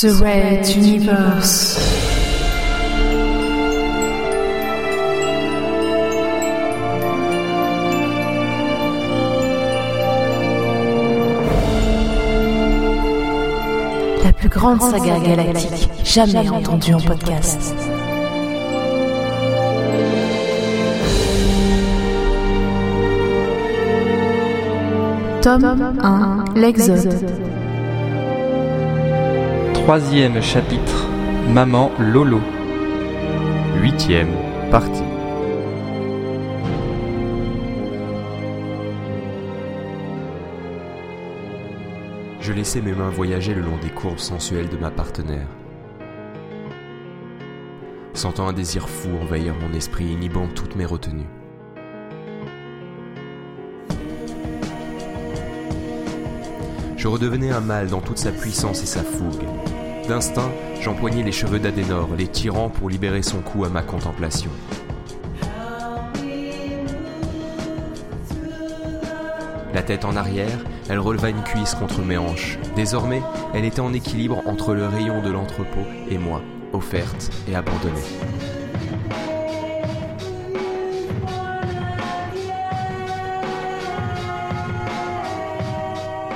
The Red Universe. La plus grande saga galactique jamais entendue en podcast. Tome 1 L'Exode. Troisième chapitre Maman Lolo. Huitième partie. Je laissais mes mains voyager le long des courbes sensuelles de ma partenaire. Sentant un désir fou envahir mon esprit, inhibant toutes mes retenues. Je redevenais un mâle dans toute sa puissance et sa fougue. D'instinct, j'empoignais les cheveux d'Adenor, les tirant pour libérer son cou à ma contemplation. La tête en arrière, elle releva une cuisse contre mes hanches. Désormais, elle était en équilibre entre le rayon de l'entrepôt et moi, offerte et abandonnée.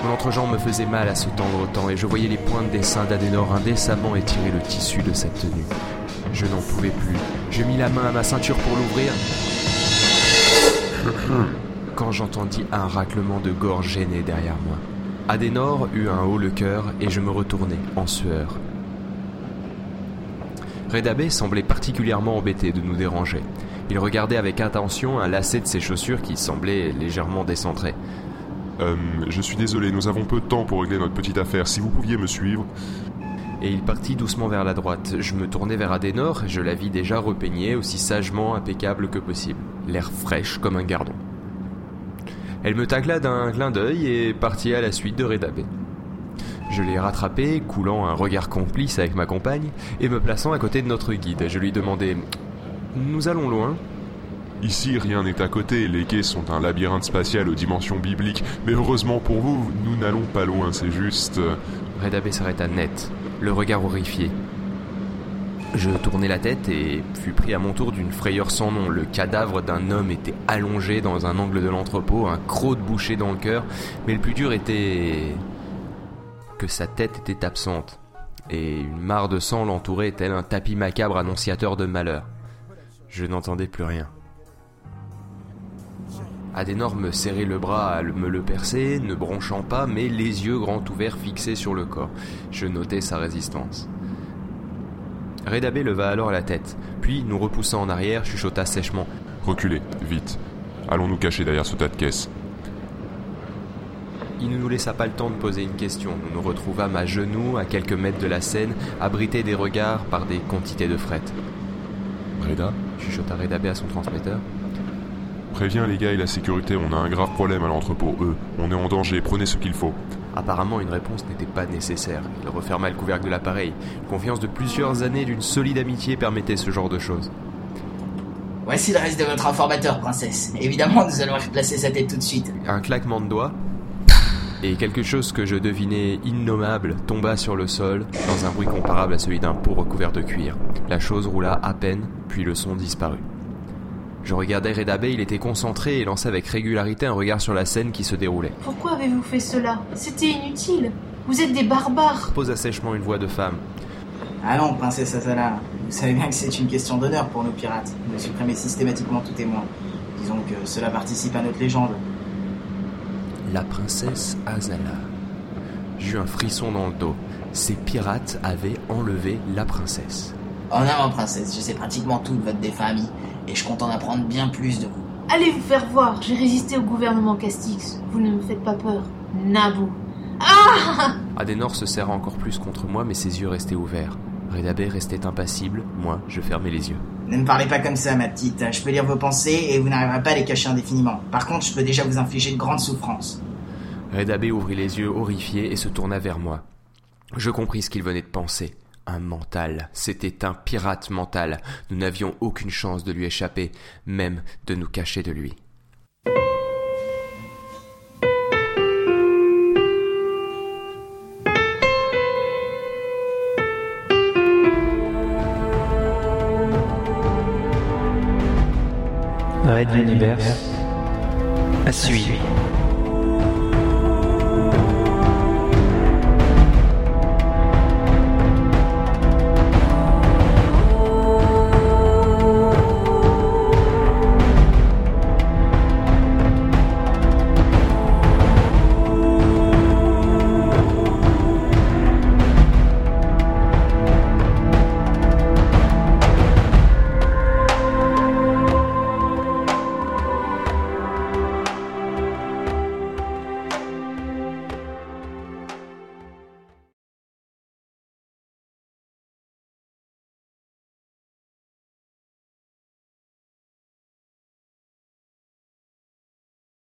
Mon entrejambe me faisait mal à se tendre autant et je voyais les pointes des seins d'Adenor indécemment étirer le tissu de sa tenue. Je n'en pouvais plus. Je mis la main à ma ceinture pour l'ouvrir. Quand j'entendis un raclement de gorge gêné derrière moi. Adenor eut un haut le cœur et je me retournai, en sueur. Redabé semblait particulièrement embêté de nous déranger. Il regardait avec attention un lacet de ses chaussures qui semblait légèrement décentré. Euh, je suis désolé, nous avons peu de temps pour régler notre petite affaire. Si vous pouviez me suivre. Et il partit doucement vers la droite. Je me tournai vers Adenor et je la vis déjà repeignée, aussi sagement impeccable que possible, l'air fraîche comme un gardon. Elle me tacla d'un clin d'œil et partit à la suite de Redabé. Je l'ai rattrapé, coulant un regard complice avec ma compagne, et me plaçant à côté de notre guide. Je lui demandai Nous allons loin? Ici, rien n'est à côté, les quais sont un labyrinthe spatial aux dimensions bibliques, mais heureusement pour vous, nous n'allons pas loin, c'est juste... euh, Redabé s'arrêta net, le regard horrifié. Je tournai la tête et fus pris à mon tour d'une frayeur sans nom. Le cadavre d'un homme était allongé dans un angle de l'entrepôt, un croc de boucher dans le cœur, mais le plus dur était que sa tête était absente, et une mare de sang l'entourait tel un tapis macabre annonciateur de malheur. Je n'entendais plus rien. Adenor me serrait le bras à me le percer, ne bronchant pas, mais les yeux grands ouverts fixés sur le corps. Je notais sa résistance. Redabé leva alors la tête, puis, nous repoussant en arrière, chuchota sèchement. Reculez, vite. Allons nous cacher derrière ce tas de caisses. Il ne nous laissa pas le temps de poser une question. Nous nous retrouvâmes à genoux, à quelques mètres de la scène, abrités des regards par des quantités de fret. Breda Chuchota Redabé à son transmetteur. Préviens les gars et la sécurité, on a un grave problème à l'entrepôt, eux. On est en danger, prenez ce qu'il faut. Apparemment, une réponse n'était pas nécessaire. Il referma le couvercle de l'appareil. Une confiance de plusieurs années d'une solide amitié permettait ce genre de choses. Voici le reste de votre informateur, princesse. Évidemment, nous allons replacer sa tête tout de suite. Un claquement de doigts et quelque chose que je devinais innommable tomba sur le sol dans un bruit comparable à celui d'un pot recouvert de cuir. La chose roula à peine, puis le son disparut. Je regardais Redabé, il était concentré et lançait avec régularité un regard sur la scène qui se déroulait. Pourquoi avez-vous fait cela? C'était inutile. Vous êtes des barbares. Posa sèchement une voix de femme. Allons, princesse Azala. Vous savez bien que c'est une question d'honneur pour nos pirates de supprimer systématiquement tout témoin. Disons que cela participe à notre légende. La princesse Azala. J'eus un frisson dans le dos. Ces pirates avaient enlevé la princesse. En avant, princesse, je sais pratiquement tout de votre défunt ami, et je compte en apprendre bien plus de vous. Allez vous faire voir. J'ai résisté au gouvernement Castix. Vous ne me faites pas peur. Naboo. Ah Adenor se serra encore plus contre moi, mais ses yeux restaient ouverts. Redabé restait impassible, moi, je fermais les yeux. Ne me parlez pas comme ça, ma petite. Je peux lire vos pensées et vous n'arriverez pas à les cacher indéfiniment. Par contre, je peux déjà vous infliger de grandes souffrances. Redabé ouvrit les yeux horrifiés et se tourna vers moi. Je compris ce qu'il venait de penser. Un mental, c'était un pirate mental. Nous n'avions aucune chance de lui échapper, même de nous cacher de lui. Red Universe à suivre.